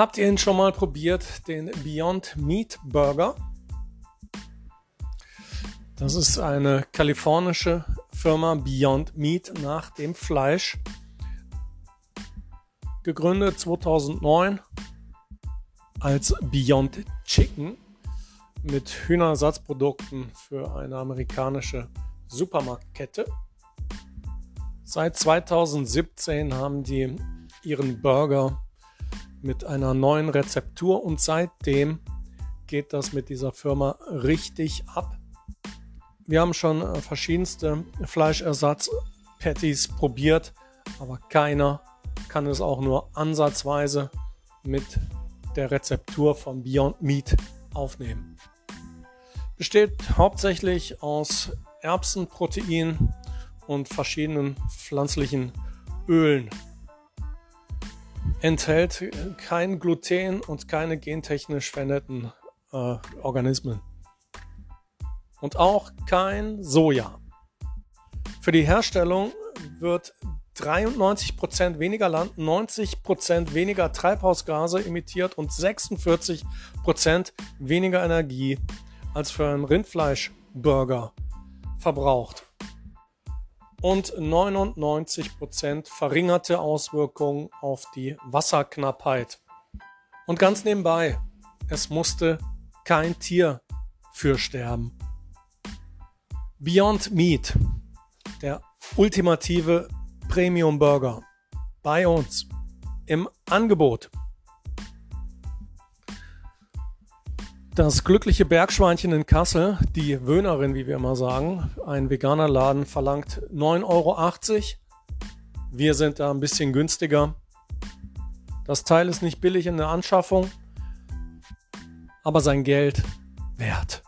Habt ihr ihn schon mal probiert, den Beyond Meat Burger? Das ist eine kalifornische Firma Beyond Meat nach dem Fleisch. Gegründet 2009 als Beyond Chicken mit Hühnerersatzprodukten für eine amerikanische Supermarktkette. Seit 2017 haben die ihren Burger mit einer neuen Rezeptur und seitdem geht das mit dieser Firma richtig ab. Wir haben schon äh, verschiedenste Fleischersatz-Patties probiert, aber keiner kann es auch nur ansatzweise mit der Rezeptur von Beyond Meat aufnehmen. Besteht hauptsächlich aus Erbsenprotein und verschiedenen pflanzlichen Ölen enthält kein Gluten und keine gentechnisch veränderten äh, Organismen. Und auch kein Soja. Für die Herstellung wird 93% weniger Land, 90% weniger Treibhausgase emittiert und 46% weniger Energie als für einen Rindfleischburger verbraucht und 99% verringerte Auswirkungen auf die Wasserknappheit. Und ganz nebenbei, es musste kein Tier für sterben. Beyond Meat, der ultimative Premium Burger, bei uns im Angebot. Das glückliche Bergschweinchen in Kassel, die Wöhnerin, wie wir immer sagen, ein veganer Laden, verlangt 9,80 Euro. Wir sind da ein bisschen günstiger. Das Teil ist nicht billig in der Anschaffung, aber sein Geld wert.